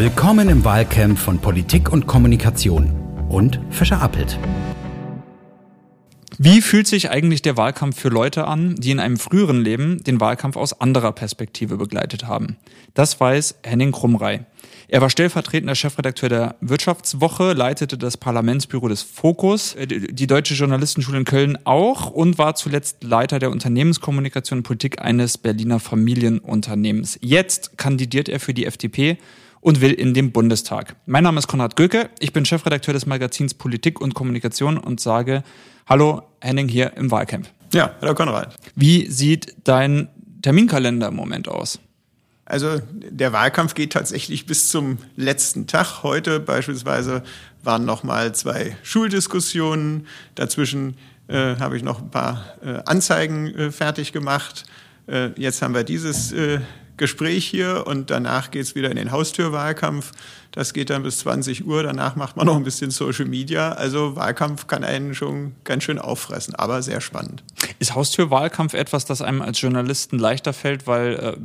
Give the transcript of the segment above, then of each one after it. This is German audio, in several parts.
Willkommen im Wahlcamp von Politik und Kommunikation und Fischer Appelt. Wie fühlt sich eigentlich der Wahlkampf für Leute an, die in einem früheren Leben den Wahlkampf aus anderer Perspektive begleitet haben? Das weiß Henning Krumrei. Er war stellvertretender Chefredakteur der Wirtschaftswoche, leitete das Parlamentsbüro des Fokus, äh, die Deutsche Journalistenschule in Köln auch und war zuletzt Leiter der Unternehmenskommunikation und Politik eines Berliner Familienunternehmens. Jetzt kandidiert er für die FDP und will in den Bundestag. Mein Name ist Konrad Göke, ich bin Chefredakteur des Magazins Politik und Kommunikation und sage Hallo Henning hier im Wahlcamp. Ja, hallo Konrad. Wie sieht dein Terminkalender im Moment aus? Also der Wahlkampf geht tatsächlich bis zum letzten Tag. Heute beispielsweise waren noch mal zwei Schuldiskussionen. Dazwischen äh, habe ich noch ein paar äh, Anzeigen äh, fertig gemacht. Äh, jetzt haben wir dieses äh, Gespräch hier und danach geht es wieder in den Haustürwahlkampf. Das geht dann bis 20 Uhr. Danach macht man noch ein bisschen Social Media. Also Wahlkampf kann einen schon ganz schön auffressen, aber sehr spannend. Ist Haustürwahlkampf etwas, das einem als Journalisten leichter fällt, weil äh,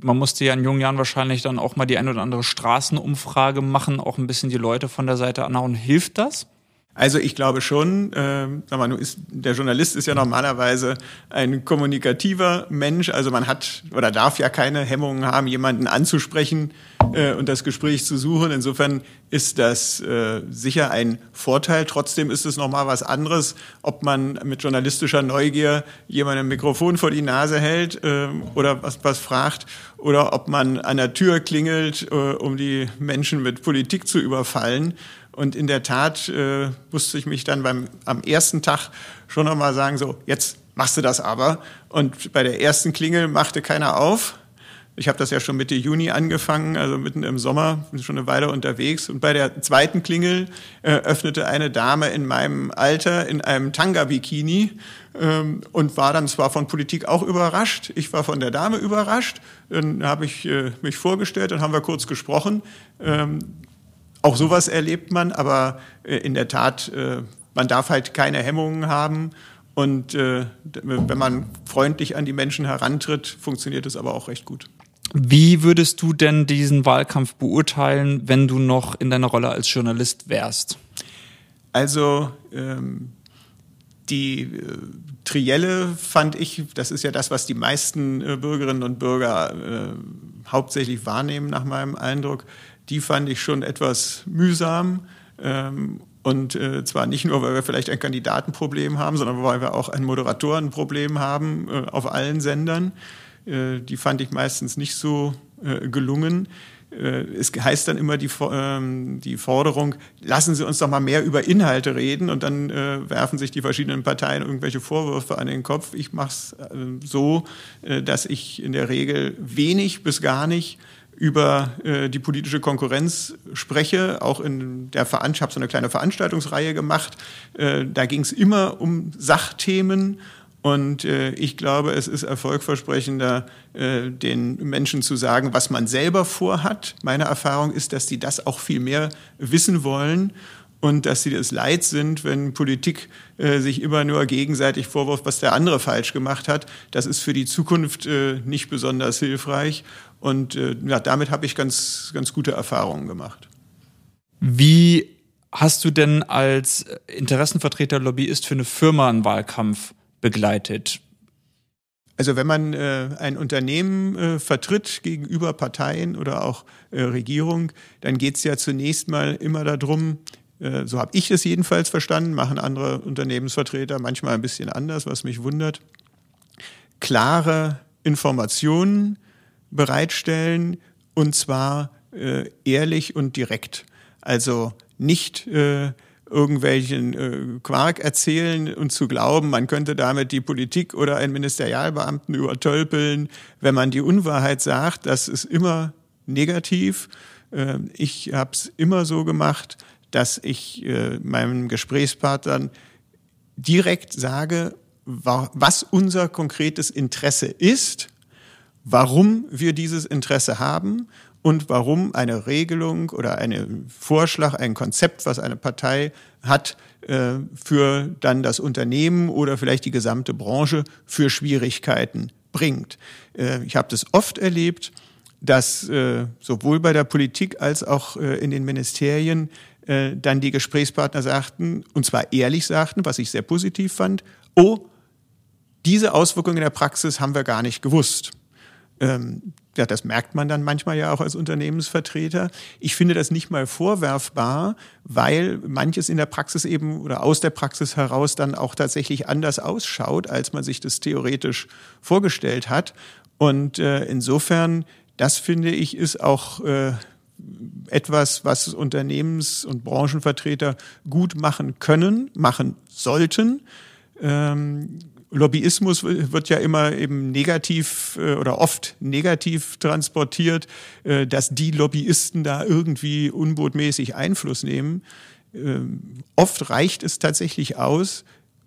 man musste ja in jungen Jahren wahrscheinlich dann auch mal die ein oder andere Straßenumfrage machen, auch ein bisschen die Leute von der Seite anhauen. Hilft das? Also ich glaube schon, äh, sag mal, ist, der Journalist ist ja normalerweise ein kommunikativer Mensch, also man hat oder darf ja keine Hemmungen haben, jemanden anzusprechen äh, und das Gespräch zu suchen. Insofern ist das äh, sicher ein Vorteil. Trotzdem ist es nochmal was anderes, ob man mit journalistischer Neugier jemandem Mikrofon vor die Nase hält äh, oder was, was fragt oder ob man an der Tür klingelt, äh, um die Menschen mit Politik zu überfallen. Und in der Tat äh, musste ich mich dann beim, am ersten Tag schon nochmal sagen, so, jetzt machst du das aber. Und bei der ersten Klingel machte keiner auf. Ich habe das ja schon Mitte Juni angefangen, also mitten im Sommer, bin schon eine Weile unterwegs. Und bei der zweiten Klingel äh, öffnete eine Dame in meinem Alter in einem Tanga-Bikini ähm, und war dann zwar von Politik auch überrascht. Ich war von der Dame überrascht. Dann habe ich äh, mich vorgestellt, dann haben wir kurz gesprochen. Ähm, auch sowas erlebt man, aber äh, in der Tat, äh, man darf halt keine Hemmungen haben. Und äh, wenn man freundlich an die Menschen herantritt, funktioniert es aber auch recht gut. Wie würdest du denn diesen Wahlkampf beurteilen, wenn du noch in deiner Rolle als Journalist wärst? Also ähm, die äh, Trielle fand ich, das ist ja das, was die meisten äh, Bürgerinnen und Bürger äh, hauptsächlich wahrnehmen, nach meinem Eindruck, die fand ich schon etwas mühsam. Ähm, und äh, zwar nicht nur, weil wir vielleicht ein Kandidatenproblem haben, sondern weil wir auch ein Moderatorenproblem haben äh, auf allen Sendern. Äh, die fand ich meistens nicht so äh, gelungen. Äh, es heißt dann immer die, ähm, die Forderung, lassen Sie uns doch mal mehr über Inhalte reden und dann äh, werfen sich die verschiedenen Parteien irgendwelche Vorwürfe an den Kopf. Ich mache es so, dass ich in der Regel wenig bis gar nicht über äh, die politische Konkurrenz spreche. Auch in der Veranstaltung, ich so eine kleine Veranstaltungsreihe gemacht. Äh, da ging es immer um Sachthemen. Und äh, ich glaube, es ist erfolgversprechender, äh, den Menschen zu sagen, was man selber vorhat. Meine Erfahrung ist, dass die das auch viel mehr wissen wollen und dass sie es leid sind, wenn Politik äh, sich immer nur gegenseitig vorwirft, was der andere falsch gemacht hat. Das ist für die Zukunft äh, nicht besonders hilfreich. Und äh, ja, damit habe ich ganz, ganz gute Erfahrungen gemacht. Wie hast du denn als Interessenvertreter, Lobbyist für eine Firma einen Wahlkampf begleitet? Also wenn man äh, ein Unternehmen äh, vertritt gegenüber Parteien oder auch äh, Regierung, dann geht es ja zunächst mal immer darum, äh, so habe ich es jedenfalls verstanden, machen andere Unternehmensvertreter manchmal ein bisschen anders, was mich wundert, klare Informationen bereitstellen und zwar äh, ehrlich und direkt. Also nicht äh, irgendwelchen äh, Quark erzählen und zu glauben, man könnte damit die Politik oder einen Ministerialbeamten übertölpeln. Wenn man die Unwahrheit sagt, das ist immer negativ. Äh, ich habe es immer so gemacht, dass ich äh, meinen Gesprächspartnern direkt sage, was unser konkretes Interesse ist, warum wir dieses Interesse haben und warum eine Regelung oder ein Vorschlag, ein Konzept, was eine Partei hat, äh, für dann das Unternehmen oder vielleicht die gesamte Branche für Schwierigkeiten bringt. Äh, ich habe das oft erlebt, dass äh, sowohl bei der Politik als auch in den Ministerien dann die Gesprächspartner sagten, und zwar ehrlich sagten, was ich sehr positiv fand, oh, diese Auswirkungen in der Praxis haben wir gar nicht gewusst. Ähm, ja, das merkt man dann manchmal ja auch als Unternehmensvertreter. Ich finde das nicht mal vorwerfbar, weil manches in der Praxis eben oder aus der Praxis heraus dann auch tatsächlich anders ausschaut, als man sich das theoretisch vorgestellt hat. Und äh, insofern, das finde ich, ist auch äh, etwas, was Unternehmens- und Branchenvertreter gut machen können, machen sollten. Ähm, Lobbyismus wird ja immer eben negativ äh, oder oft negativ transportiert, äh, dass die Lobbyisten da irgendwie unbotmäßig Einfluss nehmen. Ähm, oft reicht es tatsächlich aus,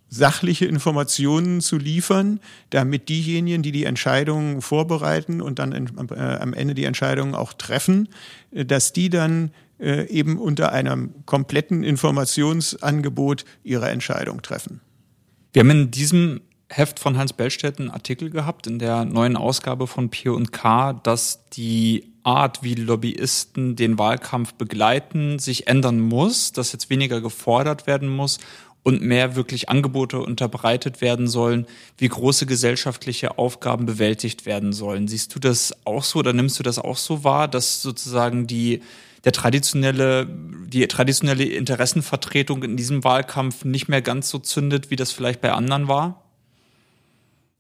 sachliche Informationen zu liefern, damit diejenigen, die die Entscheidungen vorbereiten und dann äh, am Ende die Entscheidungen auch treffen, dass die dann eben unter einem kompletten Informationsangebot ihre Entscheidung treffen. Wir haben in diesem Heft von Hans Bellstedt einen Artikel gehabt in der neuen Ausgabe von P und K, dass die Art, wie Lobbyisten den Wahlkampf begleiten, sich ändern muss, dass jetzt weniger gefordert werden muss und mehr wirklich Angebote unterbreitet werden sollen, wie große gesellschaftliche Aufgaben bewältigt werden sollen. Siehst du das auch so oder nimmst du das auch so wahr, dass sozusagen die der traditionelle, die traditionelle Interessenvertretung in diesem Wahlkampf nicht mehr ganz so zündet, wie das vielleicht bei anderen war?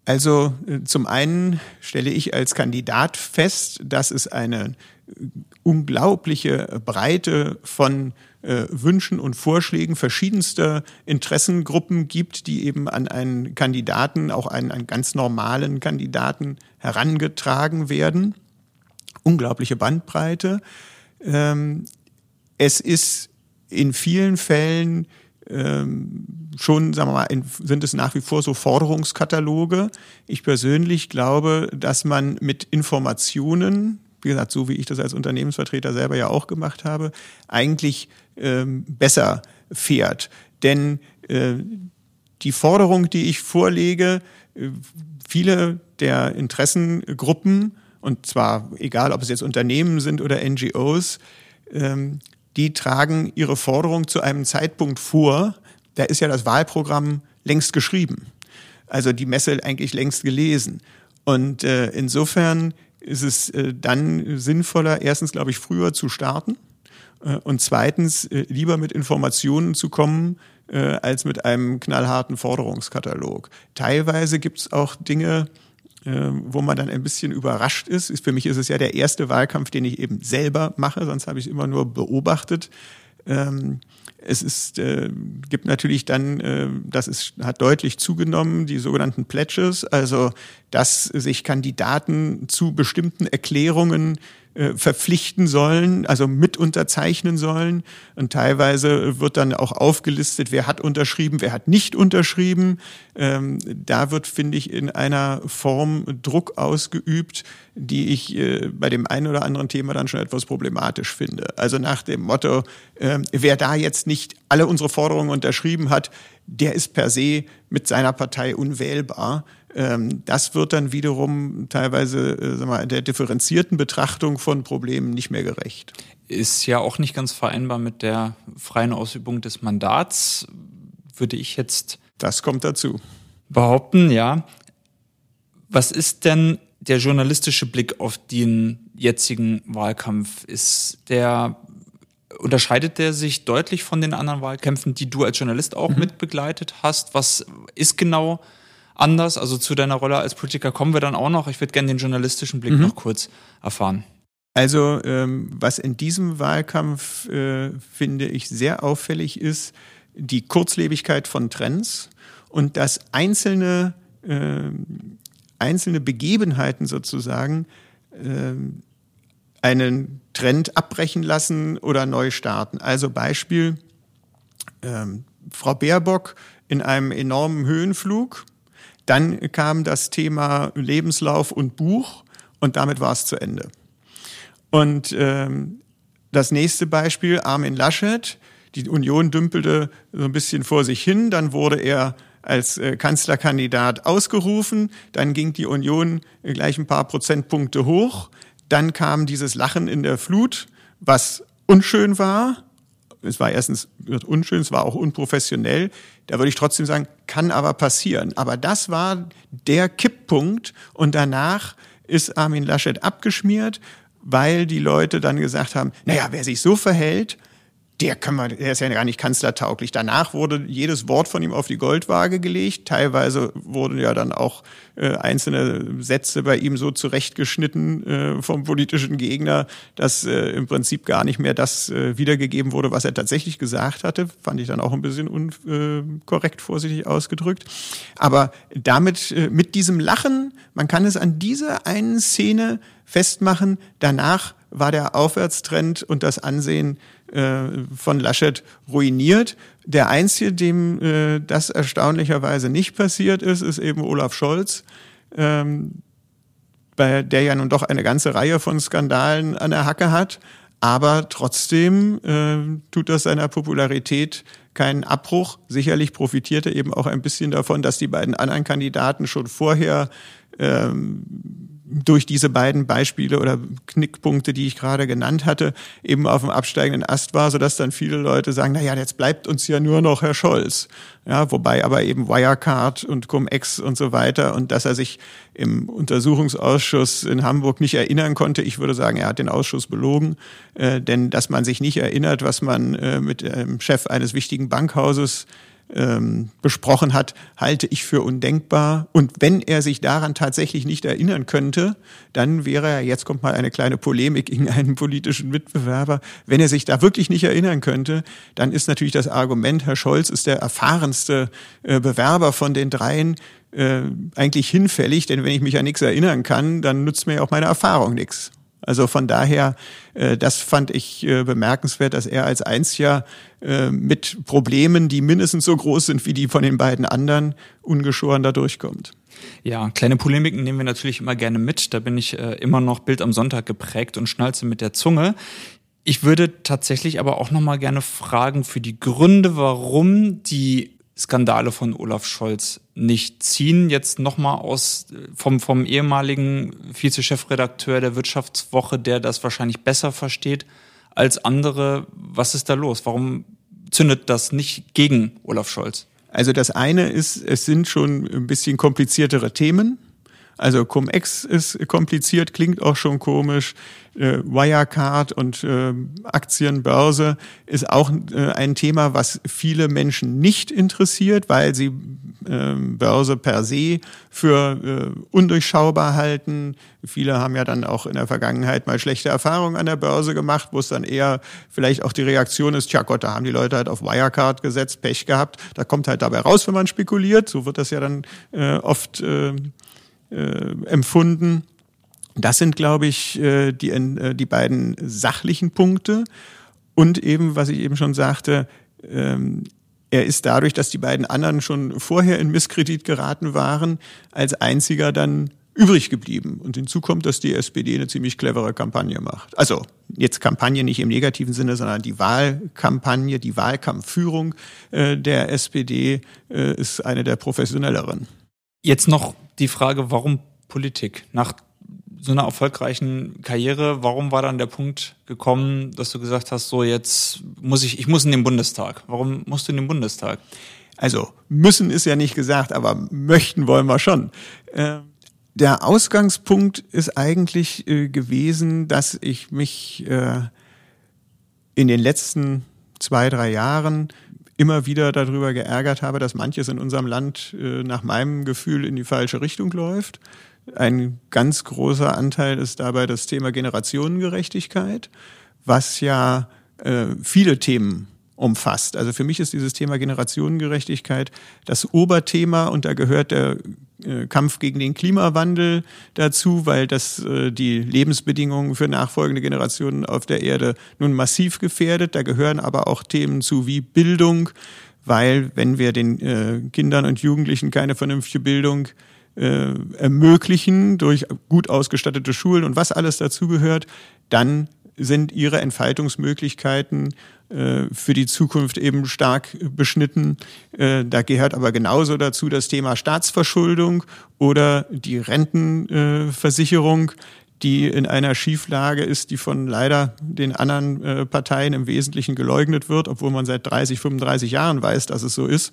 Also äh, zum einen stelle ich als Kandidat fest, dass es eine äh, unglaubliche Breite von äh, Wünschen und Vorschlägen verschiedenster Interessengruppen gibt, die eben an einen Kandidaten, auch einen, einen ganz normalen Kandidaten herangetragen werden. Unglaubliche Bandbreite. Ähm, es ist in vielen Fällen ähm, schon, sagen wir mal, sind es nach wie vor so Forderungskataloge. Ich persönlich glaube, dass man mit Informationen, wie gesagt, so wie ich das als Unternehmensvertreter selber ja auch gemacht habe, eigentlich ähm, besser fährt. Denn äh, die Forderung, die ich vorlege, äh, viele der Interessengruppen, und zwar egal, ob es jetzt Unternehmen sind oder NGOs, ähm, die tragen ihre Forderung zu einem Zeitpunkt vor, da ist ja das Wahlprogramm längst geschrieben. Also die Messe eigentlich längst gelesen. Und äh, insofern ist es äh, dann sinnvoller, erstens, glaube ich, früher zu starten äh, und zweitens äh, lieber mit Informationen zu kommen, äh, als mit einem knallharten Forderungskatalog. Teilweise gibt es auch Dinge, wo man dann ein bisschen überrascht ist. Für mich ist es ja der erste Wahlkampf, den ich eben selber mache, sonst habe ich immer nur beobachtet. Ähm, es ist, äh, gibt natürlich dann, äh, das ist, hat deutlich zugenommen, die sogenannten Pledges, also dass sich Kandidaten zu bestimmten Erklärungen äh, verpflichten sollen, also mit unterzeichnen sollen. Und teilweise wird dann auch aufgelistet, wer hat unterschrieben, wer hat nicht unterschrieben. Ähm, da wird, finde ich, in einer Form Druck ausgeübt, die ich äh, bei dem einen oder anderen Thema dann schon etwas problematisch finde. Also nach dem Motto, äh, wer da jetzt nicht alle unsere Forderungen unterschrieben hat, der ist per se mit seiner Partei unwählbar. Ähm, das wird dann wiederum teilweise äh, mal, der differenzierten Betrachtung von Problemen nicht mehr gerecht. Ist ja auch nicht ganz vereinbar mit der freien Ausübung des Mandats, würde ich jetzt. Das kommt dazu. Behaupten, ja. Was ist denn der journalistische Blick auf den jetzigen Wahlkampf? Ist der unterscheidet der sich deutlich von den anderen Wahlkämpfen, die du als Journalist auch mhm. mit begleitet hast? Was ist genau anders? Also zu deiner Rolle als Politiker kommen wir dann auch noch. Ich würde gerne den journalistischen Blick mhm. noch kurz erfahren. Also ähm, was in diesem Wahlkampf, äh, finde ich, sehr auffällig ist, die Kurzlebigkeit von Trends und dass einzelne, äh, einzelne Begebenheiten sozusagen äh, einen Trend abbrechen lassen oder neu starten. Also Beispiel, ähm, Frau Baerbock in einem enormen Höhenflug, dann kam das Thema Lebenslauf und Buch und damit war es zu Ende. Und ähm, das nächste Beispiel, Armin Laschet, die Union dümpelte so ein bisschen vor sich hin, dann wurde er als äh, Kanzlerkandidat ausgerufen, dann ging die Union gleich ein paar Prozentpunkte hoch, dann kam dieses Lachen in der Flut, was unschön war. Es war erstens unschön, es war auch unprofessionell. Da würde ich trotzdem sagen, kann aber passieren. Aber das war der Kipppunkt und danach ist Armin Laschet abgeschmiert, weil die Leute dann gesagt haben, naja, wer sich so verhält, der, kann man, der ist ja gar nicht kanzlertauglich. Danach wurde jedes Wort von ihm auf die Goldwaage gelegt. Teilweise wurden ja dann auch äh, einzelne Sätze bei ihm so zurechtgeschnitten äh, vom politischen Gegner, dass äh, im Prinzip gar nicht mehr das äh, wiedergegeben wurde, was er tatsächlich gesagt hatte. Fand ich dann auch ein bisschen unkorrekt äh, vorsichtig ausgedrückt. Aber damit, äh, mit diesem Lachen, man kann es an dieser einen Szene festmachen. Danach war der Aufwärtstrend und das Ansehen äh, von Laschet ruiniert. Der Einzige, dem äh, das erstaunlicherweise nicht passiert ist, ist eben Olaf Scholz, ähm, bei der ja nun doch eine ganze Reihe von Skandalen an der Hacke hat. Aber trotzdem äh, tut das seiner Popularität keinen Abbruch. Sicherlich profitierte eben auch ein bisschen davon, dass die beiden anderen Kandidaten schon vorher ähm, durch diese beiden Beispiele oder Knickpunkte, die ich gerade genannt hatte, eben auf dem absteigenden Ast war, sodass dann viele Leute sagen, na ja, jetzt bleibt uns ja nur noch Herr Scholz. Ja, wobei aber eben Wirecard und Cum-Ex und so weiter und dass er sich im Untersuchungsausschuss in Hamburg nicht erinnern konnte. Ich würde sagen, er hat den Ausschuss belogen, äh, denn dass man sich nicht erinnert, was man äh, mit dem Chef eines wichtigen Bankhauses ähm, besprochen hat, halte ich für undenkbar. Und wenn er sich daran tatsächlich nicht erinnern könnte, dann wäre er, jetzt kommt mal eine kleine Polemik gegen einen politischen Mitbewerber, wenn er sich da wirklich nicht erinnern könnte, dann ist natürlich das Argument, Herr Scholz ist der erfahrenste äh, Bewerber von den dreien, äh, eigentlich hinfällig, denn wenn ich mich an nichts erinnern kann, dann nutzt mir auch meine Erfahrung nichts. Also von daher, äh, das fand ich äh, bemerkenswert, dass er als einziger äh, mit Problemen, die mindestens so groß sind wie die von den beiden anderen, ungeschoren da durchkommt. Ja, kleine Polemiken nehmen wir natürlich immer gerne mit. Da bin ich äh, immer noch Bild am Sonntag geprägt und schnalze mit der Zunge. Ich würde tatsächlich aber auch noch mal gerne fragen für die Gründe, warum die Skandale von Olaf Scholz nicht ziehen. Jetzt nochmal aus vom, vom ehemaligen Vizechefredakteur der Wirtschaftswoche, der das wahrscheinlich besser versteht als andere. Was ist da los? Warum zündet das nicht gegen Olaf Scholz? Also das eine ist, es sind schon ein bisschen kompliziertere Themen. Also Cum-Ex ist kompliziert, klingt auch schon komisch. Äh, Wirecard und äh, Aktienbörse ist auch äh, ein Thema, was viele Menschen nicht interessiert, weil sie äh, Börse per se für undurchschaubar halten. Viele haben ja dann auch in der Vergangenheit mal schlechte Erfahrungen an der Börse gemacht, wo es dann eher vielleicht auch die Reaktion ist, tja Gott, da haben die Leute halt auf Wirecard gesetzt, Pech gehabt. Da kommt halt dabei raus, wenn man spekuliert. So wird das ja dann oft äh, empfunden. Das sind, glaube ich, äh, die, äh, die beiden sachlichen Punkte. Und eben, was ich eben schon sagte, ähm, er ist dadurch, dass die beiden anderen schon vorher in Misskredit geraten waren, als einziger dann übrig geblieben. Und hinzu kommt, dass die SPD eine ziemlich clevere Kampagne macht. Also jetzt Kampagne nicht im negativen Sinne, sondern die Wahlkampagne, die Wahlkampfführung der SPD ist eine der professionelleren. Jetzt noch die Frage, warum Politik? Nach so einer erfolgreichen Karriere, warum war dann der Punkt gekommen, dass du gesagt hast, so jetzt muss ich, ich muss in den Bundestag. Warum musst du in den Bundestag? Also müssen ist ja nicht gesagt, aber möchten wollen wir schon. Äh, der Ausgangspunkt ist eigentlich äh, gewesen, dass ich mich äh, in den letzten zwei, drei Jahren immer wieder darüber geärgert habe, dass manches in unserem Land äh, nach meinem Gefühl in die falsche Richtung läuft. Ein ganz großer Anteil ist dabei das Thema Generationengerechtigkeit, was ja äh, viele Themen umfasst. Also für mich ist dieses Thema Generationengerechtigkeit das Oberthema und da gehört der äh, Kampf gegen den Klimawandel dazu, weil das äh, die Lebensbedingungen für nachfolgende Generationen auf der Erde nun massiv gefährdet. Da gehören aber auch Themen zu wie Bildung, weil wenn wir den äh, Kindern und Jugendlichen keine vernünftige Bildung äh, ermöglichen durch gut ausgestattete Schulen und was alles dazugehört, dann sind ihre Entfaltungsmöglichkeiten für die Zukunft eben stark beschnitten. Äh, da gehört aber genauso dazu das Thema Staatsverschuldung oder die Rentenversicherung, die in einer Schieflage ist, die von leider den anderen äh, Parteien im Wesentlichen geleugnet wird, obwohl man seit 30, 35 Jahren weiß, dass es so ist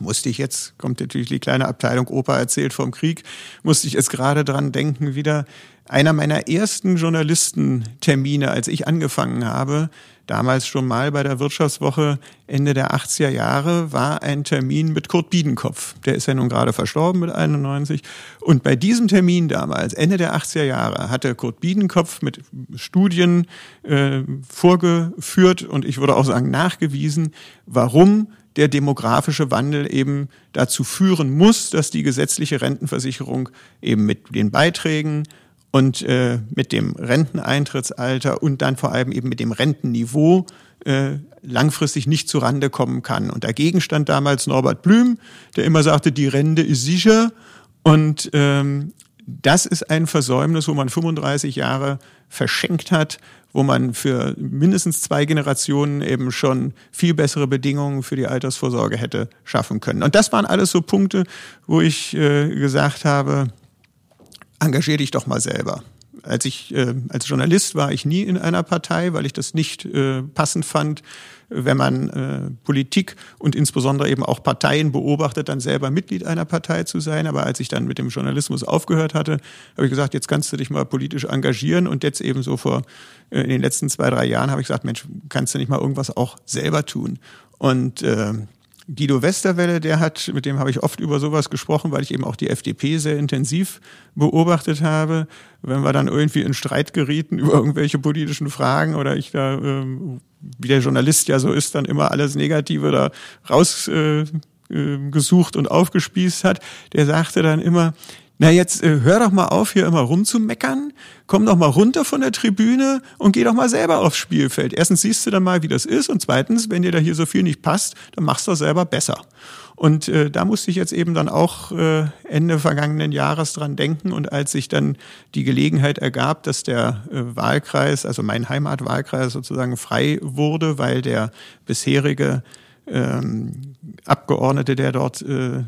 musste ich jetzt, kommt natürlich die kleine Abteilung Opa erzählt vom Krieg, musste ich jetzt gerade dran denken, wieder einer meiner ersten Journalistentermine, als ich angefangen habe, damals schon mal bei der Wirtschaftswoche Ende der 80er Jahre, war ein Termin mit Kurt Biedenkopf. Der ist ja nun gerade verstorben mit 91. Und bei diesem Termin damals, Ende der 80er Jahre, hatte Kurt Biedenkopf mit Studien äh, vorgeführt und ich würde auch sagen nachgewiesen, warum der demografische Wandel eben dazu führen muss, dass die gesetzliche Rentenversicherung eben mit den Beiträgen und äh, mit dem Renteneintrittsalter und dann vor allem eben mit dem Rentenniveau äh, langfristig nicht zu Rande kommen kann. Und dagegen stand damals Norbert Blüm, der immer sagte, die Rente ist sicher. Und ähm, das ist ein Versäumnis, wo man 35 Jahre verschenkt hat, wo man für mindestens zwei Generationen eben schon viel bessere Bedingungen für die Altersvorsorge hätte schaffen können. Und das waren alles so Punkte, wo ich äh, gesagt habe, engagier dich doch mal selber. Als ich äh, als Journalist war ich nie in einer Partei, weil ich das nicht äh, passend fand, wenn man äh, Politik und insbesondere eben auch Parteien beobachtet, dann selber Mitglied einer Partei zu sein. Aber als ich dann mit dem Journalismus aufgehört hatte, habe ich gesagt, jetzt kannst du dich mal politisch engagieren. Und jetzt eben so vor äh, in den letzten zwei, drei Jahren habe ich gesagt, Mensch, kannst du nicht mal irgendwas auch selber tun? Und äh, Guido Westerwelle, der hat, mit dem habe ich oft über sowas gesprochen, weil ich eben auch die FDP sehr intensiv beobachtet habe. Wenn wir dann irgendwie in Streit gerieten über irgendwelche politischen Fragen oder ich da, ähm, wie der Journalist ja so ist, dann immer alles Negative da rausgesucht äh, äh und aufgespießt hat, der sagte dann immer, na jetzt äh, hör doch mal auf, hier immer rumzumeckern, komm doch mal runter von der Tribüne und geh doch mal selber aufs Spielfeld. Erstens siehst du dann mal, wie das ist und zweitens, wenn dir da hier so viel nicht passt, dann machst du das selber besser. Und äh, da musste ich jetzt eben dann auch äh, Ende vergangenen Jahres dran denken und als sich dann die Gelegenheit ergab, dass der äh, Wahlkreis, also mein Heimatwahlkreis sozusagen frei wurde, weil der bisherige ähm, Abgeordnete, der dort äh,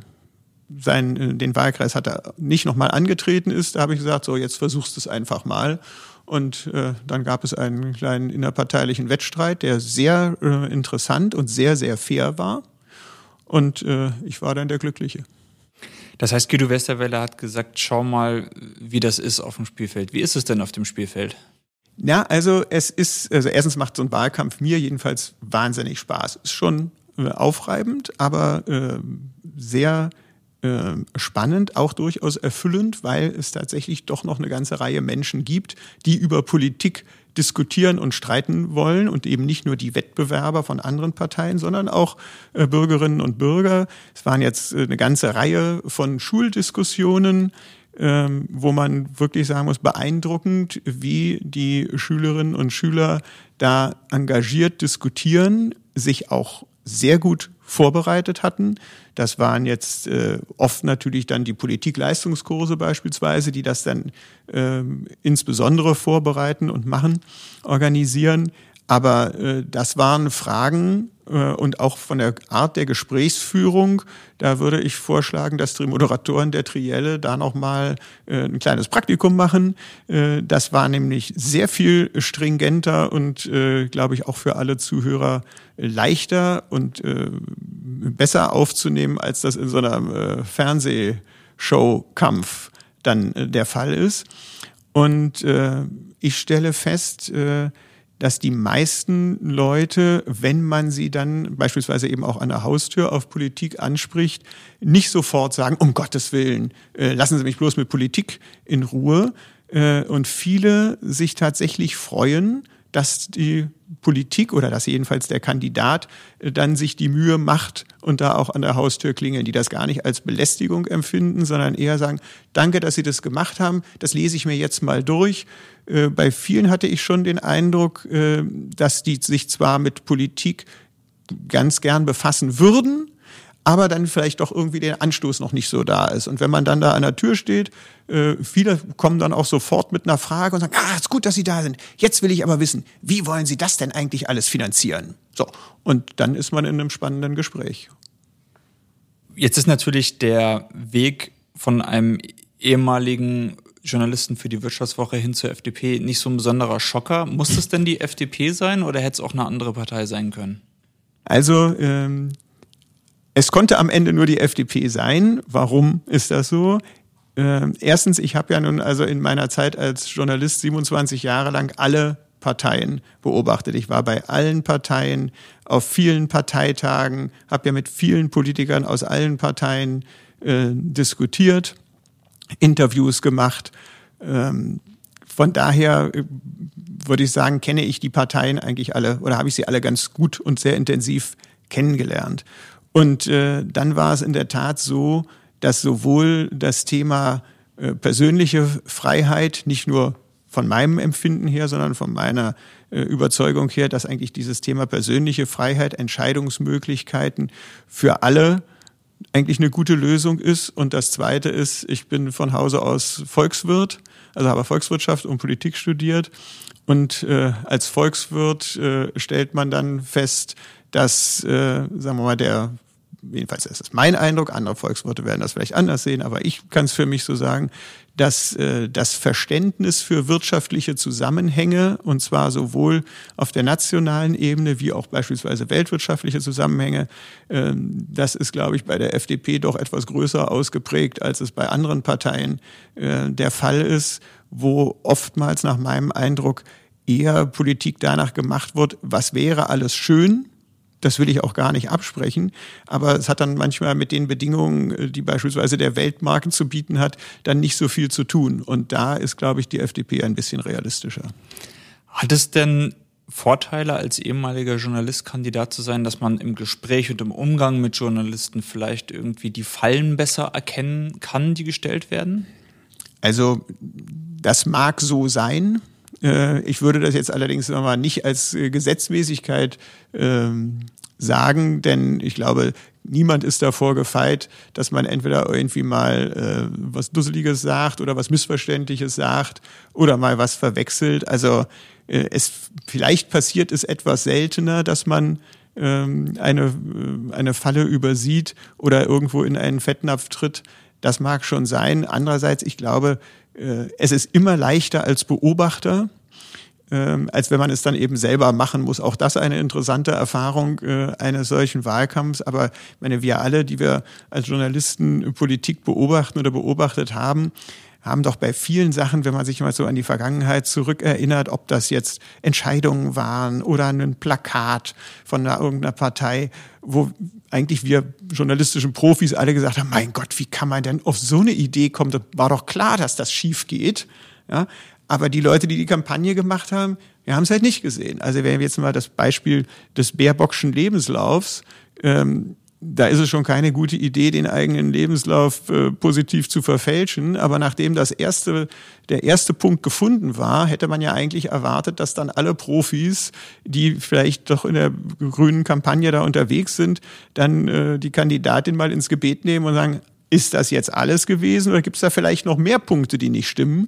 sein, äh, den Wahlkreis hat er nicht nochmal angetreten ist, da habe ich gesagt, so jetzt versuchst du es einfach mal. Und äh, dann gab es einen kleinen innerparteilichen Wettstreit, der sehr äh, interessant und sehr, sehr fair war. Und äh, ich war dann der Glückliche. Das heißt, Guido Westerwelle hat gesagt, schau mal, wie das ist auf dem Spielfeld. Wie ist es denn auf dem Spielfeld? Ja, also es ist, also erstens macht so ein Wahlkampf mir jedenfalls wahnsinnig Spaß. Ist schon äh, aufreibend, aber äh, sehr äh, spannend, auch durchaus erfüllend, weil es tatsächlich doch noch eine ganze Reihe Menschen gibt, die über Politik diskutieren und streiten wollen und eben nicht nur die Wettbewerber von anderen Parteien, sondern auch äh, Bürgerinnen und Bürger. Es waren jetzt äh, eine ganze Reihe von Schuldiskussionen, ähm, wo man wirklich sagen muss, beeindruckend, wie die Schülerinnen und Schüler da engagiert diskutieren, sich auch sehr gut vorbereitet hatten. Das waren jetzt äh, oft natürlich dann die Politikleistungskurse beispielsweise, die das dann äh, insbesondere vorbereiten und machen, organisieren. Aber äh, das waren Fragen und auch von der Art der Gesprächsführung. Da würde ich vorschlagen, dass die Moderatoren der Trielle da nochmal äh, ein kleines Praktikum machen. Äh, das war nämlich sehr viel stringenter und, äh, glaube ich, auch für alle Zuhörer leichter und äh, besser aufzunehmen, als das in so einem äh, Fernsehshow-Kampf dann äh, der Fall ist. Und äh, ich stelle fest, äh, dass die meisten Leute, wenn man sie dann beispielsweise eben auch an der Haustür auf Politik anspricht, nicht sofort sagen, um Gottes Willen, äh, lassen Sie mich bloß mit Politik in Ruhe. Äh, und viele sich tatsächlich freuen, dass die Politik oder dass jedenfalls der Kandidat äh, dann sich die Mühe macht und da auch an der Haustür klingeln, die das gar nicht als Belästigung empfinden, sondern eher sagen, danke, dass Sie das gemacht haben, das lese ich mir jetzt mal durch. Äh, bei vielen hatte ich schon den Eindruck, äh, dass die sich zwar mit Politik ganz gern befassen würden, aber dann vielleicht doch irgendwie der Anstoß noch nicht so da ist. Und wenn man dann da an der Tür steht, äh, viele kommen dann auch sofort mit einer Frage und sagen, ah, ist gut, dass Sie da sind. Jetzt will ich aber wissen, wie wollen Sie das denn eigentlich alles finanzieren? So. Und dann ist man in einem spannenden Gespräch. Jetzt ist natürlich der Weg von einem ehemaligen Journalisten für die Wirtschaftswoche hin zur FDP nicht so ein besonderer Schocker. Muss es denn die FDP sein oder hätte es auch eine andere Partei sein können? Also ähm, es konnte am Ende nur die FDP sein. Warum ist das so? Äh, erstens, ich habe ja nun also in meiner Zeit als Journalist 27 Jahre lang alle Parteien beobachtet. Ich war bei allen Parteien, auf vielen Parteitagen, habe ja mit vielen Politikern aus allen Parteien äh, diskutiert, Interviews gemacht. Ähm, von daher äh, würde ich sagen, kenne ich die Parteien eigentlich alle oder habe ich sie alle ganz gut und sehr intensiv kennengelernt. Und äh, dann war es in der Tat so, dass sowohl das Thema äh, persönliche Freiheit nicht nur von meinem Empfinden her, sondern von meiner äh, Überzeugung her, dass eigentlich dieses Thema persönliche Freiheit, Entscheidungsmöglichkeiten für alle eigentlich eine gute Lösung ist. Und das Zweite ist, ich bin von Hause aus Volkswirt, also habe Volkswirtschaft und Politik studiert. Und äh, als Volkswirt äh, stellt man dann fest, dass, äh, sagen wir mal, der jedenfalls ist das mein Eindruck, andere Volkswirte werden das vielleicht anders sehen, aber ich kann es für mich so sagen, dass äh, das Verständnis für wirtschaftliche Zusammenhänge, und zwar sowohl auf der nationalen Ebene wie auch beispielsweise weltwirtschaftliche Zusammenhänge, äh, das ist, glaube ich, bei der FDP doch etwas größer ausgeprägt, als es bei anderen Parteien äh, der Fall ist, wo oftmals nach meinem Eindruck eher Politik danach gemacht wird, was wäre alles schön, das will ich auch gar nicht absprechen. Aber es hat dann manchmal mit den Bedingungen, äh, die beispielsweise der Weltmarkt zu bieten hat, dann nicht so viel zu tun. Und da ist, glaube ich, die FDP ein bisschen realistischer. Hat es denn Vorteile als ehemaliger Journalistkandidat zu sein, dass man im Gespräch und im Umgang mit Journalisten vielleicht irgendwie die Fallen besser erkennen kann, die gestellt werden? Also das mag so sein. Äh, ich würde das jetzt allerdings mal nicht als äh, Gesetzmäßigkeit ähm, sagen, denn ich glaube, niemand ist davor gefeit, dass man entweder irgendwie mal äh, was Dusseliges sagt oder was Missverständliches sagt oder mal was verwechselt. Also es vielleicht passiert es etwas seltener, dass man ähm, eine, eine Falle übersieht oder irgendwo in einen Fettnapf tritt. Das mag schon sein. Andererseits, ich glaube, es ist immer leichter als Beobachter, ähm, als wenn man es dann eben selber machen muss. Auch das eine interessante Erfahrung äh, eines solchen Wahlkampfs. Aber meine, wir alle, die wir als Journalisten Politik beobachten oder beobachtet haben, haben doch bei vielen Sachen, wenn man sich mal so an die Vergangenheit zurückerinnert, ob das jetzt Entscheidungen waren oder ein Plakat von einer, irgendeiner Partei, wo eigentlich wir journalistischen Profis alle gesagt haben, mein Gott, wie kann man denn auf so eine Idee kommen? Das war doch klar, dass das schief geht. Ja, aber die Leute, die die Kampagne gemacht haben, wir haben es halt nicht gesehen. Also wenn wir jetzt mal das Beispiel des Baerbockschen Lebenslaufs, ähm, da ist es schon keine gute Idee, den eigenen Lebenslauf äh, positiv zu verfälschen. Aber nachdem das erste, der erste Punkt gefunden war, hätte man ja eigentlich erwartet, dass dann alle Profis, die vielleicht doch in der grünen Kampagne da unterwegs sind, dann äh, die Kandidatin mal ins Gebet nehmen und sagen, ist das jetzt alles gewesen oder gibt es da vielleicht noch mehr Punkte, die nicht stimmen?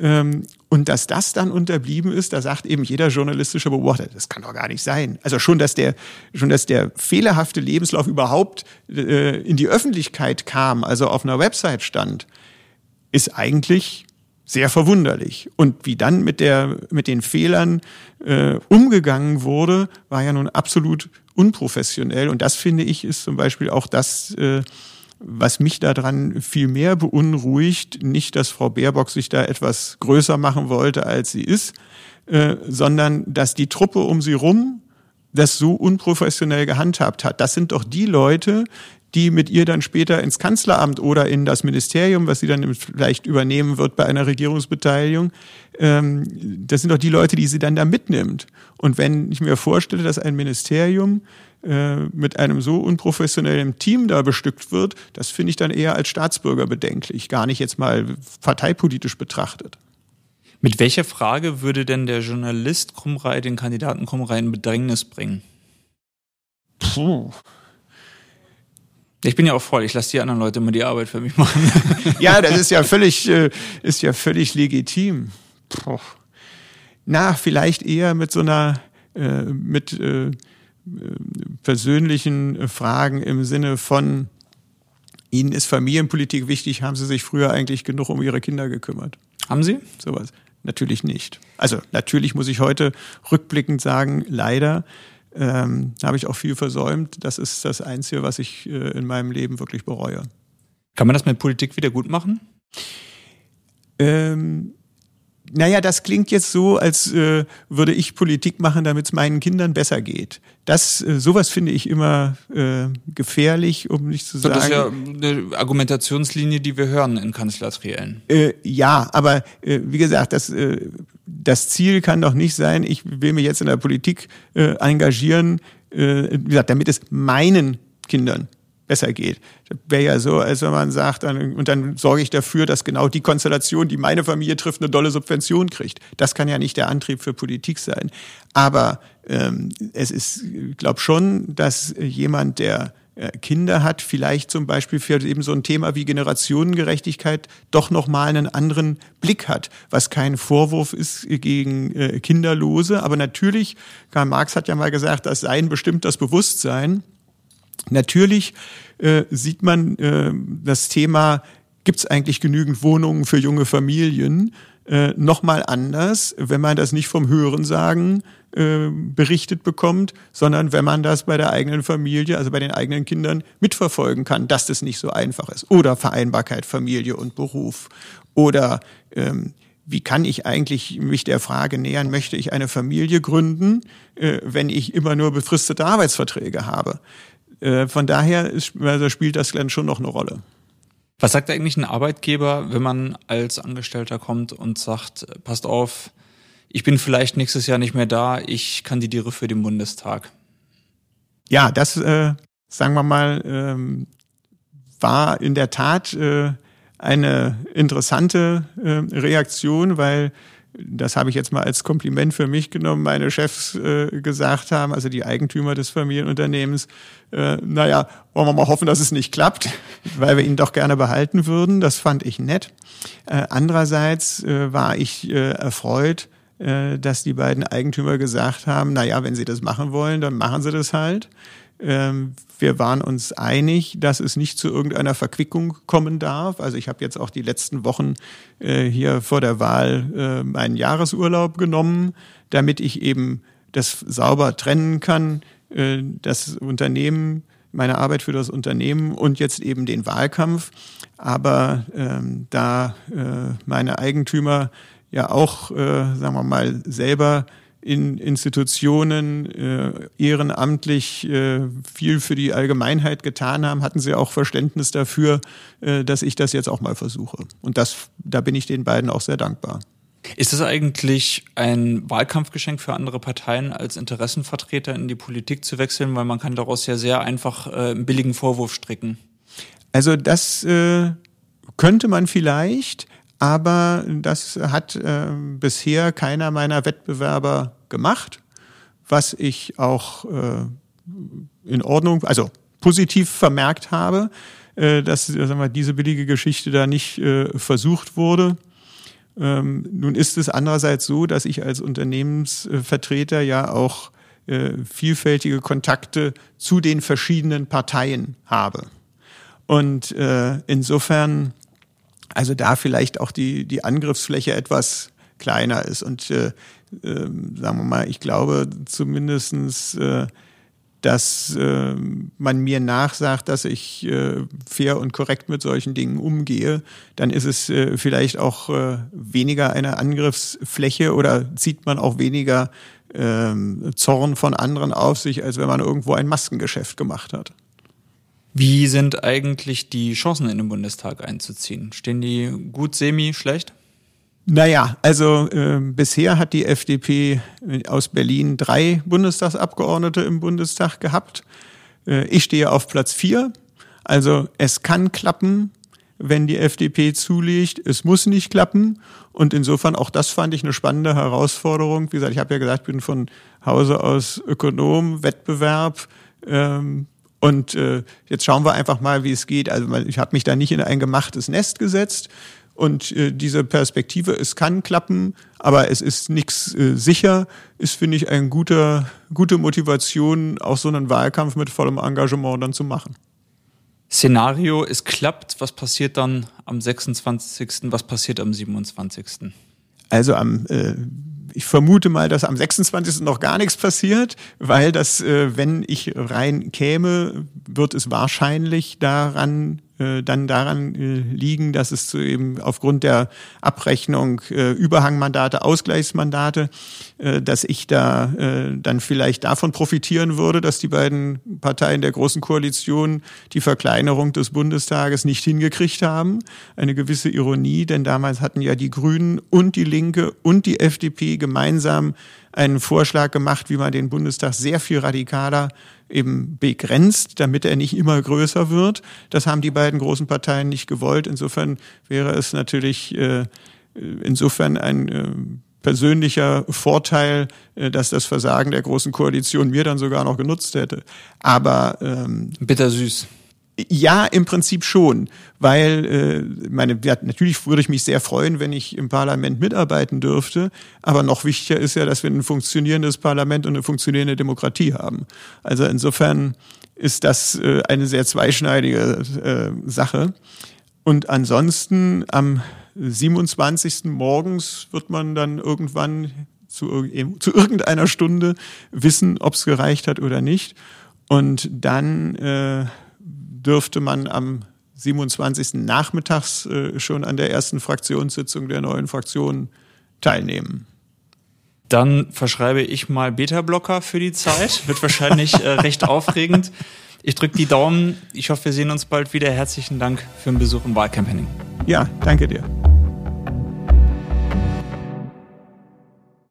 Ähm, und dass das dann unterblieben ist, da sagt eben jeder journalistische Beobachter, das kann doch gar nicht sein. Also schon, dass der, schon, dass der fehlerhafte Lebenslauf überhaupt äh, in die Öffentlichkeit kam, also auf einer Website stand, ist eigentlich sehr verwunderlich. Und wie dann mit der, mit den Fehlern äh, umgegangen wurde, war ja nun absolut unprofessionell. Und das finde ich ist zum Beispiel auch das, äh, was mich daran viel mehr beunruhigt, nicht, dass Frau Baerbock sich da etwas größer machen wollte, als sie ist, äh, sondern dass die Truppe um sie rum das so unprofessionell gehandhabt hat. Das sind doch die Leute, die mit ihr dann später ins Kanzleramt oder in das Ministerium, was sie dann vielleicht übernehmen wird bei einer Regierungsbeteiligung, ähm, das sind doch die Leute, die sie dann da mitnimmt. Und wenn ich mir vorstelle, dass ein Ministerium äh, mit einem so unprofessionellen Team da bestückt wird, das finde ich dann eher als Staatsbürger bedenklich, gar nicht jetzt mal parteipolitisch betrachtet. Mit welcher Frage würde denn der Journalist Krumrei den Kandidaten Krumrei in Bedrängnis bringen? Puh. Ich bin ja auch voll, ich lasse die anderen Leute immer die Arbeit für mich machen. ja, das ist ja völlig, äh, ist ja völlig legitim. Puh. Na, vielleicht eher mit so einer, äh, mit äh, persönlichen Fragen im Sinne von, Ihnen ist Familienpolitik wichtig, haben Sie sich früher eigentlich genug um Ihre Kinder gekümmert? Haben Sie? Sowas. Natürlich nicht. Also natürlich muss ich heute rückblickend sagen, leider ähm, habe ich auch viel versäumt. Das ist das Einzige, was ich äh, in meinem Leben wirklich bereue. Kann man das mit Politik wieder gut machen? Ähm, naja, das klingt jetzt so, als äh, würde ich Politik machen, damit es meinen Kindern besser geht. Das, äh, sowas finde ich immer äh, gefährlich, um nicht zu sagen. Das ist ja eine Argumentationslinie, die wir hören in Kanzlertriellen. Äh, ja, aber äh, wie gesagt, das, äh, das Ziel kann doch nicht sein, ich will mich jetzt in der Politik äh, engagieren, äh, wie gesagt, damit es meinen Kindern besser geht. Wäre ja so, als wenn man sagt, dann, und dann sorge ich dafür, dass genau die Konstellation, die meine Familie trifft, eine dolle Subvention kriegt. Das kann ja nicht der Antrieb für Politik sein. Aber ähm, es ist, ich glaube schon, dass jemand, der äh, Kinder hat, vielleicht zum Beispiel für eben so ein Thema wie Generationengerechtigkeit doch nochmal einen anderen Blick hat, was kein Vorwurf ist gegen äh, Kinderlose. Aber natürlich, Karl Marx hat ja mal gesagt, das Sein bestimmt das Bewusstsein. Natürlich äh, sieht man äh, das Thema, gibt es eigentlich genügend Wohnungen für junge Familien, äh, nochmal anders, wenn man das nicht vom Hörensagen äh, berichtet bekommt, sondern wenn man das bei der eigenen Familie, also bei den eigenen Kindern mitverfolgen kann, dass das nicht so einfach ist. Oder Vereinbarkeit Familie und Beruf. Oder ähm, wie kann ich eigentlich mich der Frage nähern, möchte ich eine Familie gründen, äh, wenn ich immer nur befristete Arbeitsverträge habe? Äh, von daher ist, also spielt das dann schon noch eine Rolle. Was sagt eigentlich ein Arbeitgeber, wenn man als Angestellter kommt und sagt, passt auf, ich bin vielleicht nächstes Jahr nicht mehr da, ich kandidiere für den Bundestag? Ja, das, äh, sagen wir mal, ähm, war in der Tat äh, eine interessante äh, Reaktion, weil das habe ich jetzt mal als Kompliment für mich genommen, meine Chefs äh, gesagt haben, also die Eigentümer des Familienunternehmens, äh, naja, wollen wir mal hoffen, dass es nicht klappt, weil wir ihn doch gerne behalten würden. Das fand ich nett. Äh, andererseits äh, war ich äh, erfreut, äh, dass die beiden Eigentümer gesagt haben, naja, wenn sie das machen wollen, dann machen sie das halt. Ähm, wir waren uns einig, dass es nicht zu irgendeiner Verquickung kommen darf. Also ich habe jetzt auch die letzten Wochen äh, hier vor der Wahl äh, meinen Jahresurlaub genommen, damit ich eben das sauber trennen kann, äh, das Unternehmen, meine Arbeit für das Unternehmen und jetzt eben den Wahlkampf. Aber ähm, da meine Eigentümer ja auch, sagen wir mal, selber in Institutionen äh, ehrenamtlich äh, viel für die Allgemeinheit getan haben, hatten sie auch Verständnis dafür, äh, dass ich das jetzt auch mal versuche. Und das, da bin ich den beiden auch sehr dankbar. Ist es eigentlich ein Wahlkampfgeschenk für andere Parteien, als Interessenvertreter in die Politik zu wechseln, weil man kann daraus ja sehr einfach äh, einen billigen Vorwurf stricken? Also das äh, könnte man vielleicht. Aber das hat äh, bisher keiner meiner Wettbewerber gemacht, was ich auch äh, in Ordnung, also positiv vermerkt habe, äh, dass sagen wir, diese billige Geschichte da nicht äh, versucht wurde. Ähm, nun ist es andererseits so, dass ich als Unternehmensvertreter ja auch äh, vielfältige Kontakte zu den verschiedenen Parteien habe. Und äh, insofern also da vielleicht auch die, die Angriffsfläche etwas kleiner ist. Und äh, äh, sagen wir mal, ich glaube zumindestens, äh, dass äh, man mir nachsagt, dass ich äh, fair und korrekt mit solchen Dingen umgehe, dann ist es äh, vielleicht auch äh, weniger eine Angriffsfläche oder zieht man auch weniger äh, Zorn von anderen auf sich, als wenn man irgendwo ein Maskengeschäft gemacht hat. Wie sind eigentlich die Chancen in den Bundestag einzuziehen? Stehen die gut, semi, schlecht? Naja, also äh, bisher hat die FDP aus Berlin drei Bundestagsabgeordnete im Bundestag gehabt. Äh, ich stehe auf Platz vier. Also es kann klappen, wenn die FDP zulegt. Es muss nicht klappen. Und insofern auch das fand ich eine spannende Herausforderung. Wie gesagt, ich habe ja gesagt, ich bin von Hause aus Ökonom, Wettbewerb. Ähm, und äh, jetzt schauen wir einfach mal, wie es geht. Also ich habe mich da nicht in ein gemachtes Nest gesetzt. Und äh, diese Perspektive, es kann klappen, aber es ist nichts äh, sicher, ist, finde ich, eine gute, gute Motivation, auch so einen Wahlkampf mit vollem Engagement dann zu machen. Szenario, es klappt, was passiert dann am 26., was passiert am 27.? Also am äh, ich vermute mal, dass am 26. noch gar nichts passiert, weil das, äh, wenn ich rein käme, wird es wahrscheinlich daran äh, dann daran äh, liegen, dass es eben aufgrund der Abrechnung äh, Überhangmandate, Ausgleichsmandate, äh, dass ich da äh, dann vielleicht davon profitieren würde, dass die beiden Parteien der Großen Koalition die Verkleinerung des Bundestages nicht hingekriegt haben. Eine gewisse Ironie, denn damals hatten ja die Grünen und die Linke und die FDP gemeinsam einen Vorschlag gemacht, wie man den Bundestag sehr viel radikaler eben begrenzt, damit er nicht immer größer wird. Das haben die beiden großen Parteien nicht gewollt. Insofern wäre es natürlich äh, insofern ein äh, persönlicher Vorteil, äh, dass das Versagen der großen Koalition mir dann sogar noch genutzt hätte. Aber ähm, bittersüß. Ja, im Prinzip schon, weil äh, meine ja, natürlich würde ich mich sehr freuen, wenn ich im Parlament mitarbeiten dürfte, aber noch wichtiger ist ja, dass wir ein funktionierendes Parlament und eine funktionierende Demokratie haben. Also insofern ist das äh, eine sehr zweischneidige äh, Sache. Und ansonsten am 27. morgens wird man dann irgendwann zu, zu irgendeiner Stunde wissen, ob es gereicht hat oder nicht. Und dann äh, dürfte man am 27. nachmittags äh, schon an der ersten Fraktionssitzung der neuen Fraktion teilnehmen. Dann verschreibe ich mal Beta-Blocker für die Zeit. Wird wahrscheinlich äh, recht aufregend. Ich drücke die Daumen. Ich hoffe, wir sehen uns bald wieder. Herzlichen Dank für den Besuch im Wahlcampaigning. Ja, danke dir.